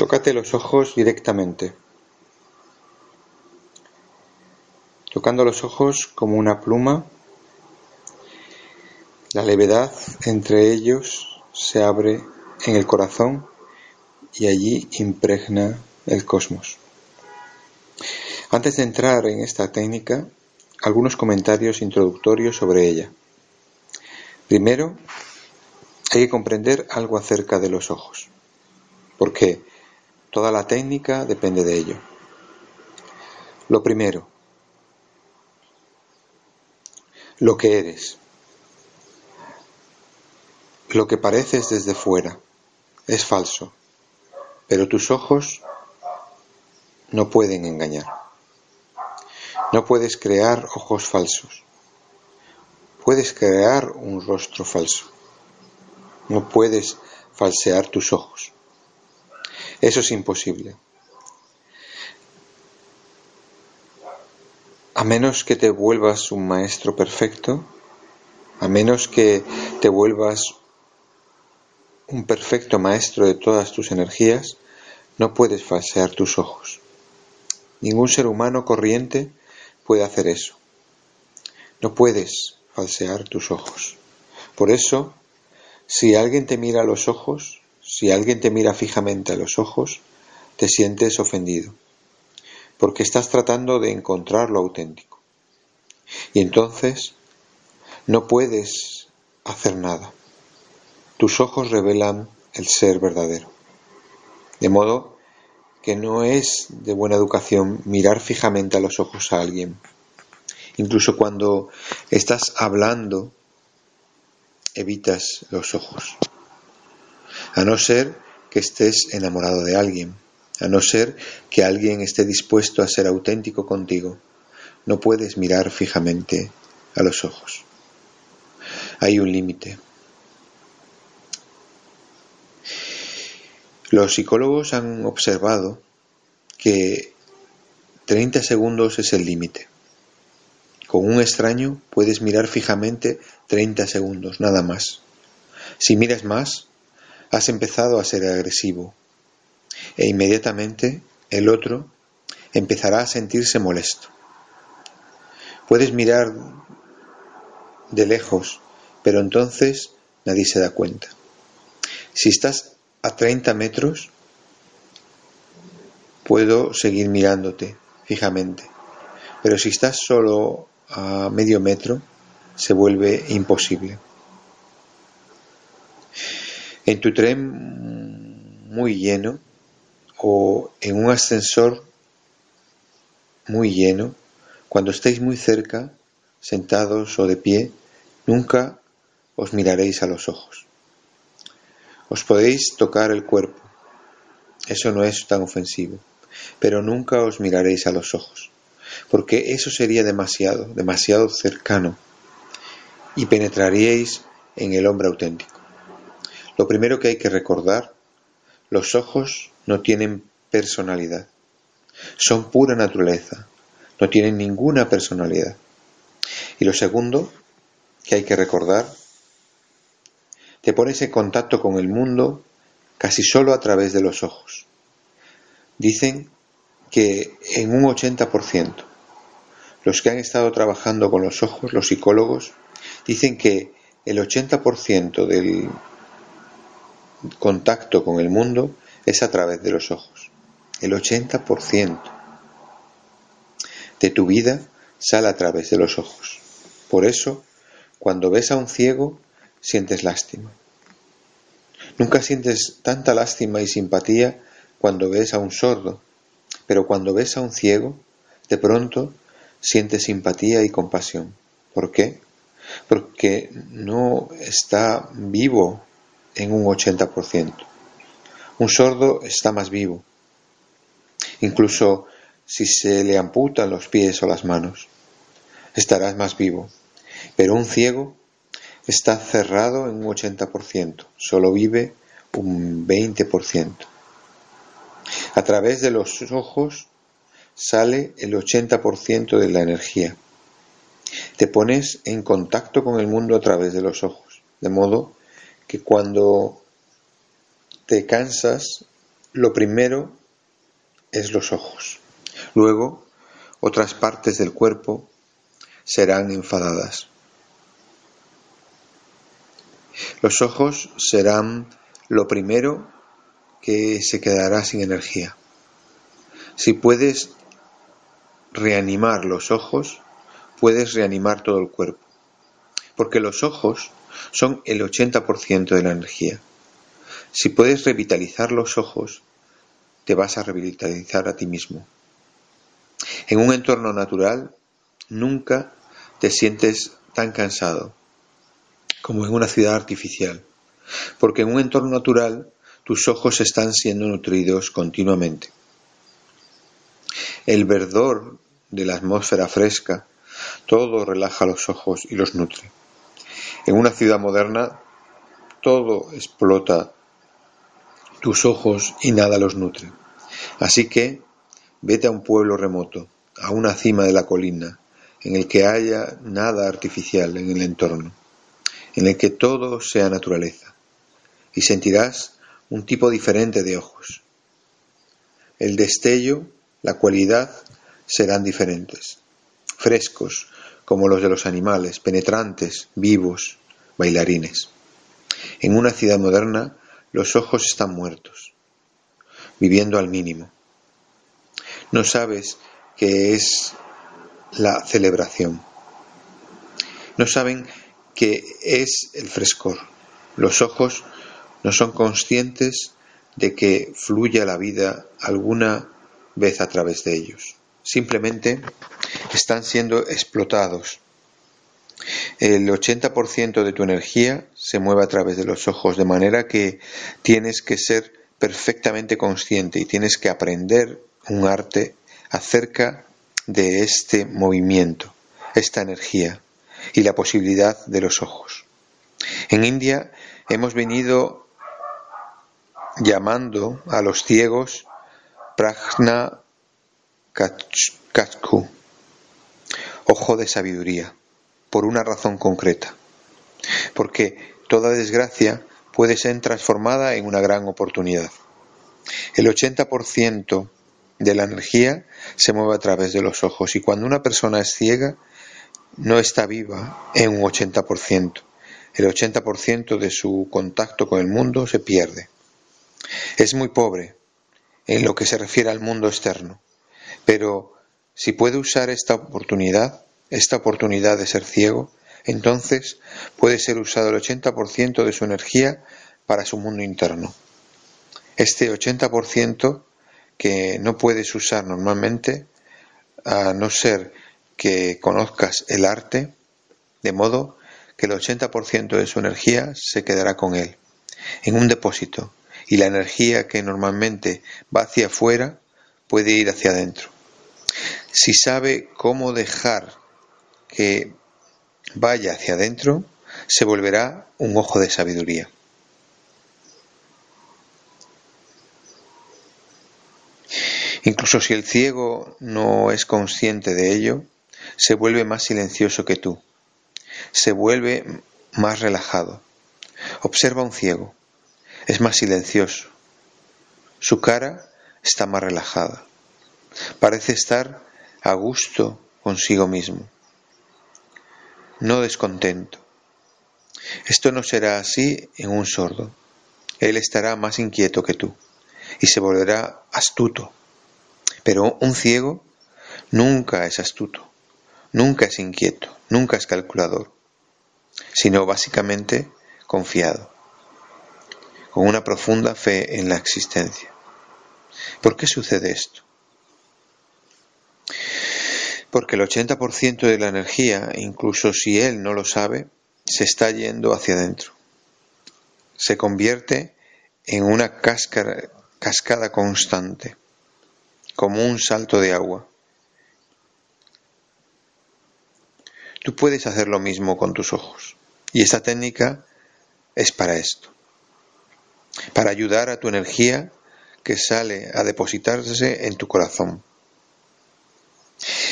Tócate los ojos directamente, tocando los ojos como una pluma. La levedad entre ellos se abre en el corazón y allí impregna el cosmos. Antes de entrar en esta técnica, algunos comentarios introductorios sobre ella. Primero, hay que comprender algo acerca de los ojos, porque toda la técnica depende de ello. Lo primero, lo que eres, lo que pareces desde fuera, es falso, pero tus ojos no pueden engañar. No puedes crear ojos falsos. Puedes crear un rostro falso. No puedes falsear tus ojos. Eso es imposible. A menos que te vuelvas un maestro perfecto, a menos que te vuelvas un perfecto maestro de todas tus energías, no puedes falsear tus ojos. Ningún ser humano corriente puede hacer eso. No puedes falsear tus ojos. Por eso, si alguien te mira a los ojos, si alguien te mira fijamente a los ojos, te sientes ofendido, porque estás tratando de encontrar lo auténtico. Y entonces no puedes hacer nada. Tus ojos revelan el ser verdadero. De modo que no es de buena educación mirar fijamente a los ojos a alguien. Incluso cuando estás hablando, evitas los ojos. A no ser que estés enamorado de alguien, a no ser que alguien esté dispuesto a ser auténtico contigo, no puedes mirar fijamente a los ojos. Hay un límite. Los psicólogos han observado que 30 segundos es el límite. Con un extraño puedes mirar fijamente 30 segundos, nada más. Si miras más, has empezado a ser agresivo e inmediatamente el otro empezará a sentirse molesto. Puedes mirar de lejos, pero entonces nadie se da cuenta. Si estás a 30 metros puedo seguir mirándote fijamente, pero si estás solo a medio metro se vuelve imposible. En tu tren muy lleno o en un ascensor muy lleno, cuando estéis muy cerca, sentados o de pie, nunca os miraréis a los ojos. Os podéis tocar el cuerpo, eso no es tan ofensivo, pero nunca os miraréis a los ojos, porque eso sería demasiado, demasiado cercano, y penetraríais en el hombre auténtico. Lo primero que hay que recordar, los ojos no tienen personalidad, son pura naturaleza, no tienen ninguna personalidad. Y lo segundo que hay que recordar te pones en contacto con el mundo casi solo a través de los ojos. Dicen que en un 80%, los que han estado trabajando con los ojos, los psicólogos, dicen que el 80% del contacto con el mundo es a través de los ojos. El 80% de tu vida sale a través de los ojos. Por eso, cuando ves a un ciego, sientes lástima. Nunca sientes tanta lástima y simpatía cuando ves a un sordo, pero cuando ves a un ciego, de pronto sientes simpatía y compasión. ¿Por qué? Porque no está vivo en un 80%. Un sordo está más vivo, incluso si se le amputan los pies o las manos, estarás más vivo. Pero un ciego está cerrado en un 80%, solo vive un 20%. A través de los ojos sale el 80% de la energía. Te pones en contacto con el mundo a través de los ojos, de modo que cuando te cansas lo primero es los ojos. Luego, otras partes del cuerpo serán enfadadas. Los ojos serán lo primero que se quedará sin energía. Si puedes reanimar los ojos, puedes reanimar todo el cuerpo. Porque los ojos son el 80% de la energía. Si puedes revitalizar los ojos, te vas a revitalizar a ti mismo. En un entorno natural, nunca te sientes tan cansado como en una ciudad artificial, porque en un entorno natural tus ojos están siendo nutridos continuamente. El verdor de la atmósfera fresca, todo relaja los ojos y los nutre. En una ciudad moderna, todo explota tus ojos y nada los nutre. Así que vete a un pueblo remoto, a una cima de la colina, en el que haya nada artificial en el entorno, en el que todo sea naturaleza, y sentirás un tipo diferente de ojos. El destello, la cualidad serán diferentes, frescos como los de los animales, penetrantes, vivos, bailarines. En una ciudad moderna los ojos están muertos, viviendo al mínimo. No sabes qué es la celebración. No saben qué es el frescor. Los ojos no son conscientes de que fluya la vida alguna vez a través de ellos. Simplemente están siendo explotados. El 80% de tu energía se mueve a través de los ojos, de manera que tienes que ser perfectamente consciente y tienes que aprender un arte acerca de este movimiento, esta energía y la posibilidad de los ojos. En India hemos venido llamando a los ciegos Prajna ojo de sabiduría, por una razón concreta, porque toda desgracia puede ser transformada en una gran oportunidad. El 80% de la energía se mueve a través de los ojos y cuando una persona es ciega no está viva en un 80%. El 80% de su contacto con el mundo se pierde. Es muy pobre en lo que se refiere al mundo externo, pero si puede usar esta oportunidad, esta oportunidad de ser ciego, entonces puede ser usado el 80% de su energía para su mundo interno. Este 80% que no puedes usar normalmente, a no ser que conozcas el arte, de modo que el 80% de su energía se quedará con él, en un depósito, y la energía que normalmente va hacia afuera puede ir hacia adentro. Si sabe cómo dejar que vaya hacia adentro, se volverá un ojo de sabiduría. Incluso si el ciego no es consciente de ello, se vuelve más silencioso que tú, se vuelve más relajado. Observa un ciego es más silencioso. Su cara está más relajada. Parece estar a gusto consigo mismo, no descontento. Esto no será así en un sordo. Él estará más inquieto que tú y se volverá astuto. Pero un ciego nunca es astuto, nunca es inquieto, nunca es calculador, sino básicamente confiado con una profunda fe en la existencia. ¿Por qué sucede esto? Porque el 80% de la energía, incluso si él no lo sabe, se está yendo hacia adentro. Se convierte en una cascada constante, como un salto de agua. Tú puedes hacer lo mismo con tus ojos. Y esta técnica es para esto para ayudar a tu energía que sale a depositarse en tu corazón,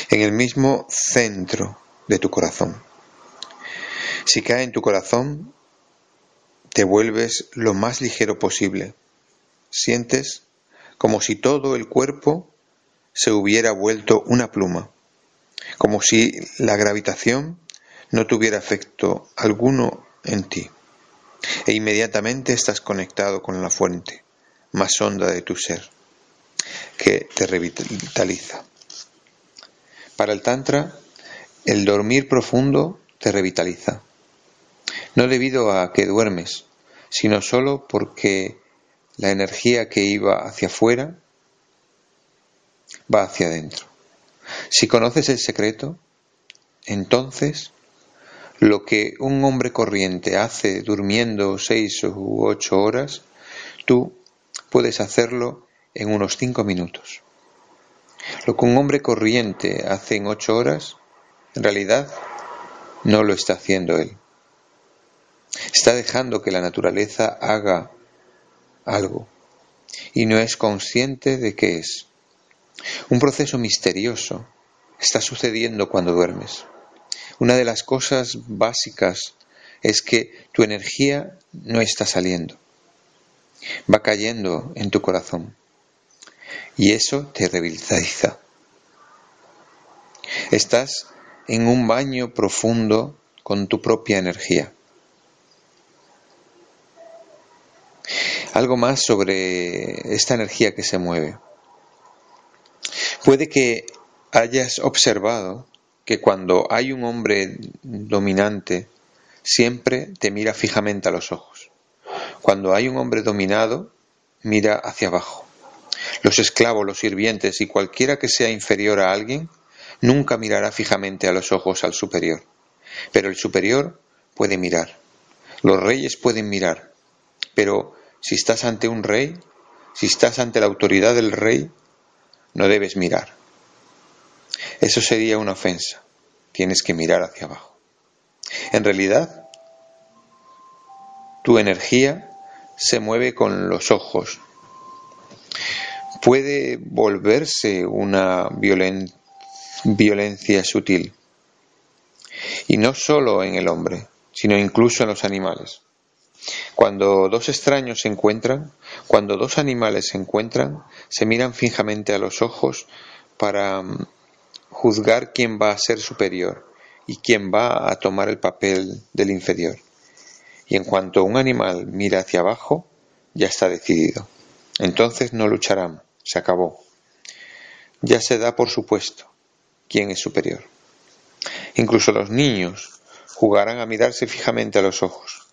en el mismo centro de tu corazón. Si cae en tu corazón, te vuelves lo más ligero posible. Sientes como si todo el cuerpo se hubiera vuelto una pluma, como si la gravitación no tuviera efecto alguno en ti, e inmediatamente estás conectado con la fuente más honda de tu ser, que te revitaliza. Para el Tantra, el dormir profundo te revitaliza, no debido a que duermes, sino solo porque la energía que iba hacia afuera va hacia adentro. Si conoces el secreto, entonces lo que un hombre corriente hace durmiendo seis u ocho horas, tú puedes hacerlo en unos cinco minutos. Lo que un hombre corriente hace en ocho horas, en realidad no lo está haciendo él. Está dejando que la naturaleza haga algo y no es consciente de qué es. Un proceso misterioso está sucediendo cuando duermes. Una de las cosas básicas es que tu energía no está saliendo. Va cayendo en tu corazón. Y eso te revitaliza. Estás en un baño profundo con tu propia energía. Algo más sobre esta energía que se mueve. Puede que hayas observado que cuando hay un hombre dominante, siempre te mira fijamente a los ojos. Cuando hay un hombre dominado, mira hacia abajo. Los esclavos, los sirvientes y cualquiera que sea inferior a alguien, nunca mirará fijamente a los ojos al superior. Pero el superior puede mirar. Los reyes pueden mirar. Pero si estás ante un rey, si estás ante la autoridad del rey, no debes mirar. Eso sería una ofensa. Tienes que mirar hacia abajo. En realidad, tu energía se mueve con los ojos. Puede volverse una violencia sutil. Y no solo en el hombre, sino incluso en los animales. Cuando dos extraños se encuentran, cuando dos animales se encuentran, se miran fijamente a los ojos para mm, juzgar quién va a ser superior y quién va a tomar el papel del inferior. Y en cuanto un animal mira hacia abajo, ya está decidido. Entonces no lucharán, se acabó. Ya se da por supuesto quién es superior. Incluso los niños jugarán a mirarse fijamente a los ojos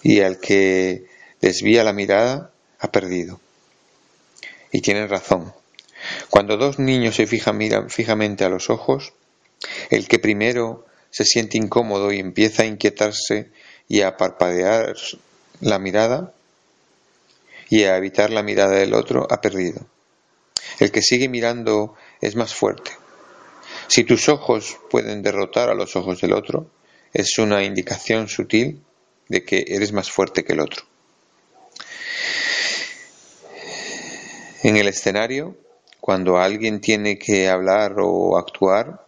y al que desvía la mirada ha perdido. Y tienen razón. Cuando dos niños se fijan miran fijamente a los ojos, el que primero se siente incómodo y empieza a inquietarse y a parpadear la mirada y a evitar la mirada del otro ha perdido. El que sigue mirando es más fuerte. Si tus ojos pueden derrotar a los ojos del otro, es una indicación sutil de que eres más fuerte que el otro. En el escenario, cuando alguien tiene que hablar o actuar,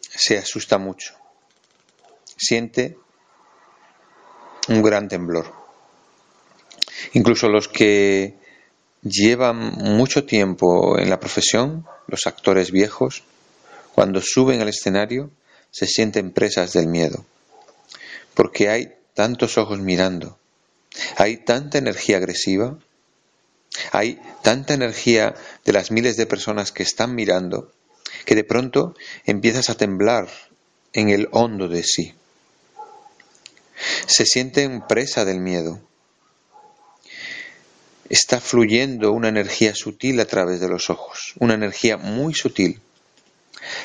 se asusta mucho. Siente un gran temblor. Incluso los que llevan mucho tiempo en la profesión, los actores viejos, cuando suben al escenario, se sienten presas del miedo, porque hay tantos ojos mirando, hay tanta energía agresiva, hay tanta energía de las miles de personas que están mirando, que de pronto empiezas a temblar en el hondo de sí. Se sienten presa del miedo. Está fluyendo una energía sutil a través de los ojos, una energía muy sutil.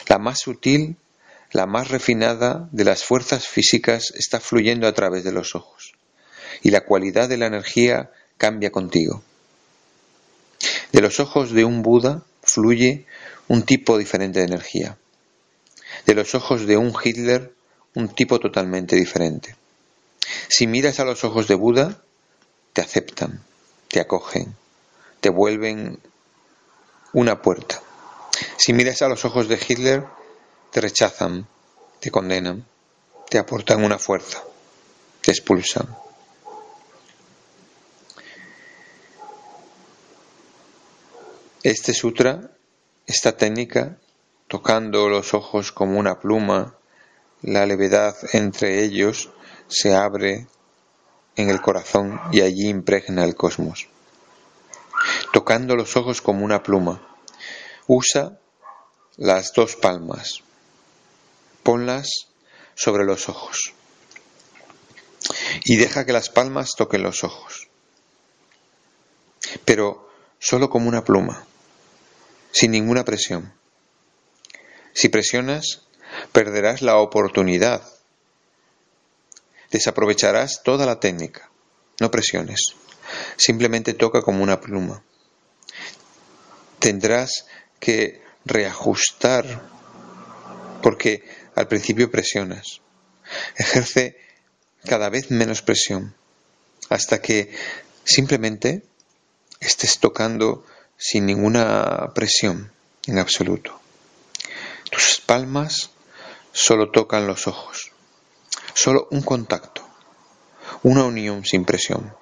La más sutil la más refinada de las fuerzas físicas está fluyendo a través de los ojos, y la cualidad de la energía cambia contigo. De los ojos de un Buda fluye un tipo diferente de energía. De los ojos de un Hitler, un tipo totalmente diferente. Si miras a los ojos de Buda, te aceptan, te acogen, te vuelven una puerta. Si miras a los ojos de Hitler, te rechazan, te condenan, te aportan una fuerza, te expulsan. Este sutra, esta técnica, tocando los ojos como una pluma, la levedad entre ellos se abre en el corazón y allí impregna el cosmos. Tocando los ojos como una pluma, usa las dos palmas, ponlas sobre los ojos y deja que las palmas toquen los ojos, pero solo como una pluma, sin ninguna presión. Si presionas, perderás la oportunidad, desaprovecharás toda la técnica. No presiones, simplemente toca como una pluma. Tendrás que reajustar porque al principio presionas. Ejerce cada vez menos presión hasta que simplemente estés tocando sin ninguna presión en absoluto. Tus palmas solo tocan los ojos, solo un contacto, una unión sin presión.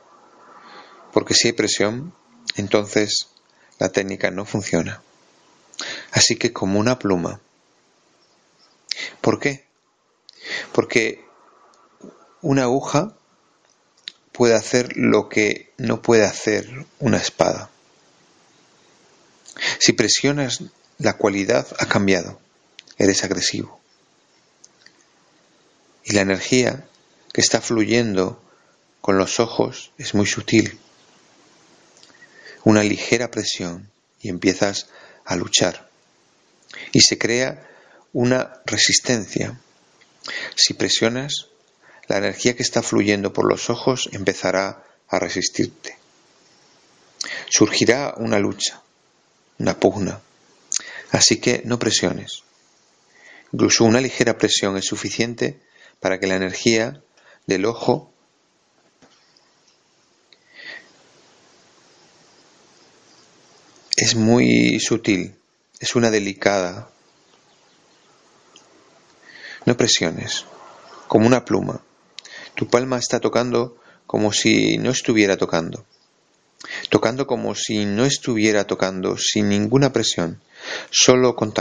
Porque si hay presión, entonces la técnica no funciona. Así que como una pluma. ¿Por qué? Porque una aguja puede hacer lo que no puede hacer una espada. Si presionas, la cualidad ha cambiado. Eres agresivo. Y la energía que está fluyendo con los ojos es muy sutil. Una ligera presión y empiezas a luchar. Y se crea una resistencia. Si presionas, la energía que está fluyendo por los ojos empezará a resistirte. Surgirá una lucha, una pugna. Así que no presiones. Incluso una ligera presión es suficiente para que la energía del ojo es muy sutil, es una delicada. No presiones, como una pluma. Tu palma está tocando como si no estuviera tocando. Tocando como si no estuviera tocando, sin ninguna presión, solo contacto,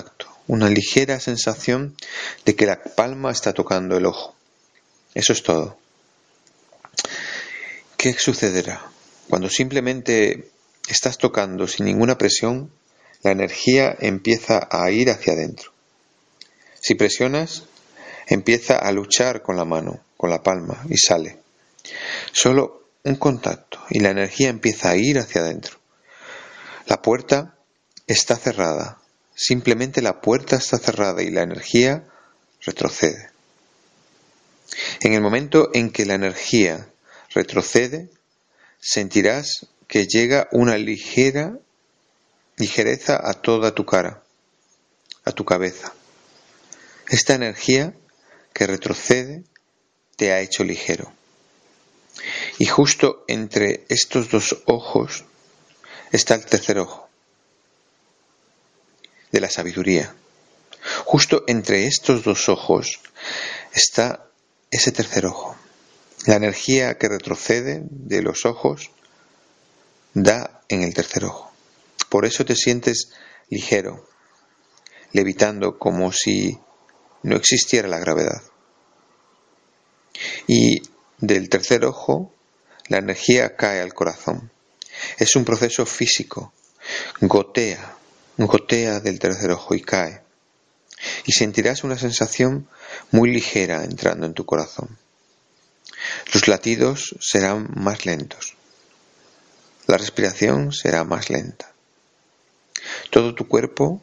una ligera sensación de que la palma está tocando el ojo. Eso es todo. ¿Qué sucederá? Cuando simplemente estás tocando sin ninguna presión, la energía empieza a ir hacia adentro. Si presionas, empieza a luchar con la mano con la palma y sale. Solo un contacto y la energía empieza a ir hacia adentro. La puerta está cerrada. Simplemente la puerta está cerrada y la energía retrocede. En el momento en que la energía retrocede, sentirás que llega una ligera ligereza a toda tu cara, a tu cabeza. Esta energía que retrocede te ha hecho ligero. Y justo entre estos dos ojos está el tercer ojo de la sabiduría. Justo entre estos dos ojos está ese tercer ojo. La energía que retrocede de los ojos da en el tercer ojo. Por eso te sientes ligero, levitando como si no existiera la gravedad. Y del tercer ojo, la energía cae al corazón. Es un proceso físico. Gotea, gotea del tercer ojo y cae. Y sentirás una sensación muy ligera entrando en tu corazón. Los latidos serán más lentos. La respiración será más lenta. Todo tu cuerpo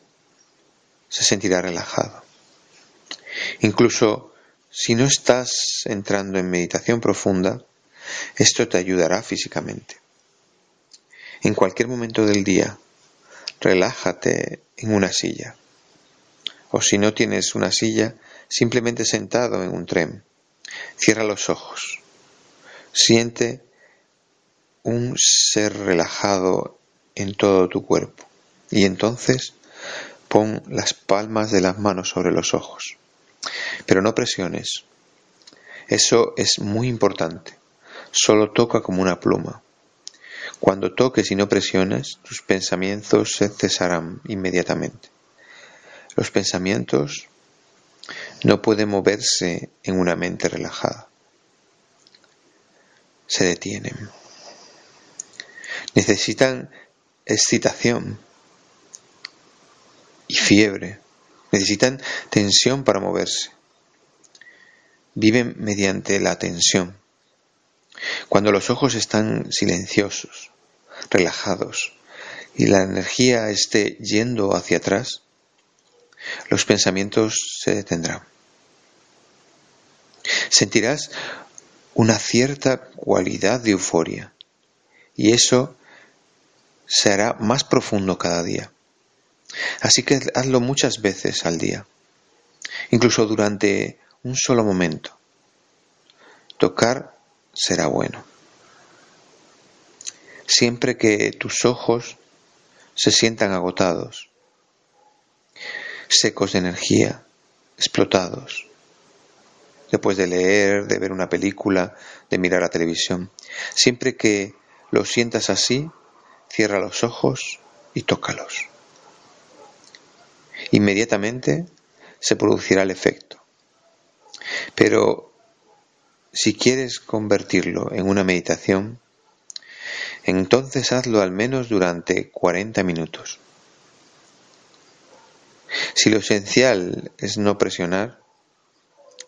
se sentirá relajado. Incluso si no estás entrando en meditación profunda, esto te ayudará físicamente. En cualquier momento del día, relájate en una silla. O si no tienes una silla, simplemente sentado en un tren. Cierra los ojos. Siente un ser relajado en todo tu cuerpo. Y entonces pon las palmas de las manos sobre los ojos. Pero no presiones. Eso es muy importante. Solo toca como una pluma. Cuando toques y no presiones, tus pensamientos se cesarán inmediatamente. Los pensamientos no pueden moverse en una mente relajada. Se detienen. Necesitan excitación y fiebre. Necesitan tensión para moverse. Viven mediante la tensión. Cuando los ojos están silenciosos, relajados, y la energía esté yendo hacia atrás, los pensamientos se detendrán. Sentirás una cierta cualidad de euforia y eso será más profundo cada día. Así que hazlo muchas veces al día, incluso durante un solo momento. Tocar será bueno. Siempre que tus ojos se sientan agotados, secos de energía, explotados, después de leer, de ver una película, de mirar la televisión. Siempre que lo sientas así, cierra los ojos y tócalos. Inmediatamente se producirá el efecto. Pero si quieres convertirlo en una meditación, entonces hazlo al menos durante 40 minutos. Si lo esencial es no presionar,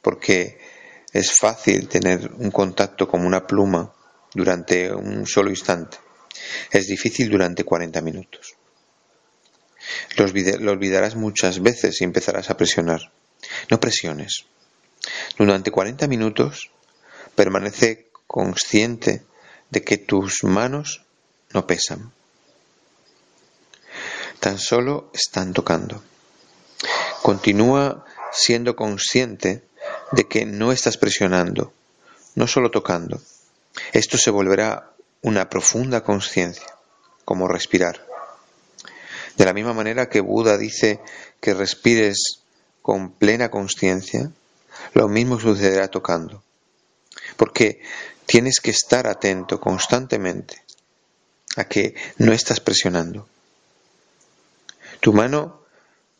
porque es fácil tener un contacto como una pluma durante un solo instante, es difícil durante 40 minutos. Lo, olvidarás muchas veces y empezarás a presionar. No presiones. Durante 40 minutos permanece consciente de que tus manos no pesan. Tan solo están tocando. Continúa siendo consciente de que no estás presionando, no solo tocando. Esto se volverá una profunda conciencia, como respirar. De la misma manera que Buda dice que respires con plena conciencia, lo mismo sucederá tocando. Porque tienes que estar atento constantemente a que no estás presionando. Tu mano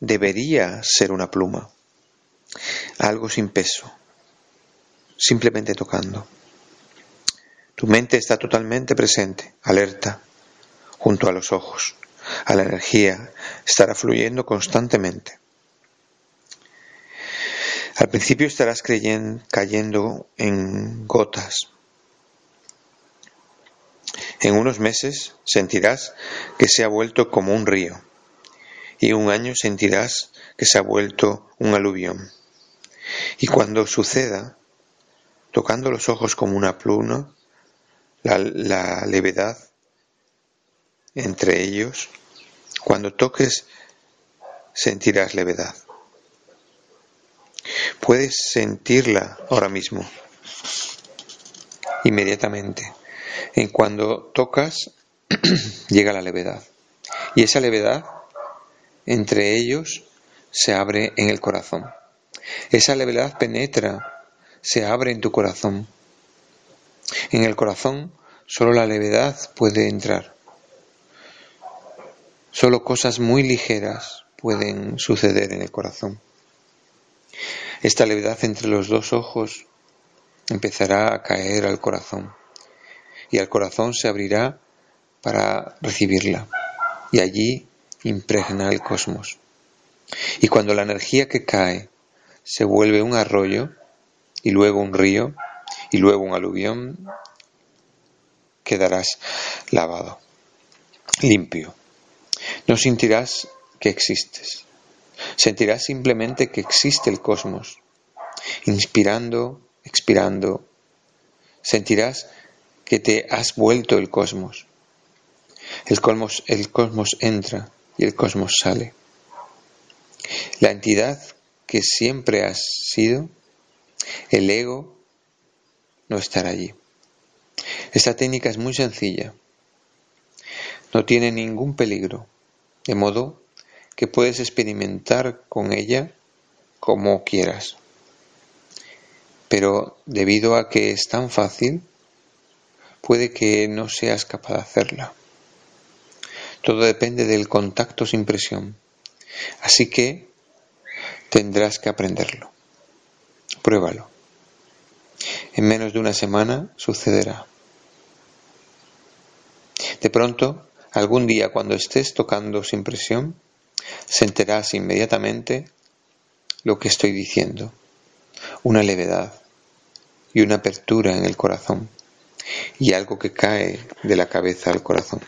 debería ser una pluma, algo sin peso, simplemente tocando. Tu mente está totalmente presente, alerta, junto a los ojos, a la energía, estará fluyendo constantemente. Al principio estarás creyendo, cayendo en gotas. En unos meses sentirás que se ha vuelto como un río y un año sentirás que se ha vuelto un aluvión. Y cuando suceda, tocando los ojos como una pluma, la, la levedad entre ellos, cuando toques sentirás levedad. Puedes sentirla ahora mismo, inmediatamente. En cuando tocas, llega la levedad. Y esa levedad entre ellos se abre en el corazón. Esa levedad penetra, se abre en tu corazón. En el corazón solo la levedad puede entrar. Solo cosas muy ligeras pueden suceder en el corazón. Esta levedad entre los dos ojos empezará a caer al corazón y el corazón se abrirá para recibirla y allí impregna el cosmos. Y cuando la energía que cae se vuelve un arroyo y luego un río y luego un aluvión, quedarás lavado, limpio. No sentirás que existes. Sentirás simplemente que existe el cosmos. Inspirando, expirando, sentirás que te has vuelto el cosmos. El cosmos, el cosmos entra y el cosmos sale. La entidad que siempre has sido, el ego, no estará allí. Esta técnica es muy sencilla. No tiene ningún peligro, de modo que puedes experimentar con ella como quieras. Pero debido a que es tan fácil, puede que no seas capaz de hacerla. Todo depende del contacto sin presión. Así que tendrás que aprenderlo. Pruébalo. En menos de una semana sucederá. De pronto, algún día cuando estés tocando sin presión, sentirás inmediatamente lo que estoy diciendo, una levedad y una apertura en el corazón y algo que cae de la cabeza al corazón.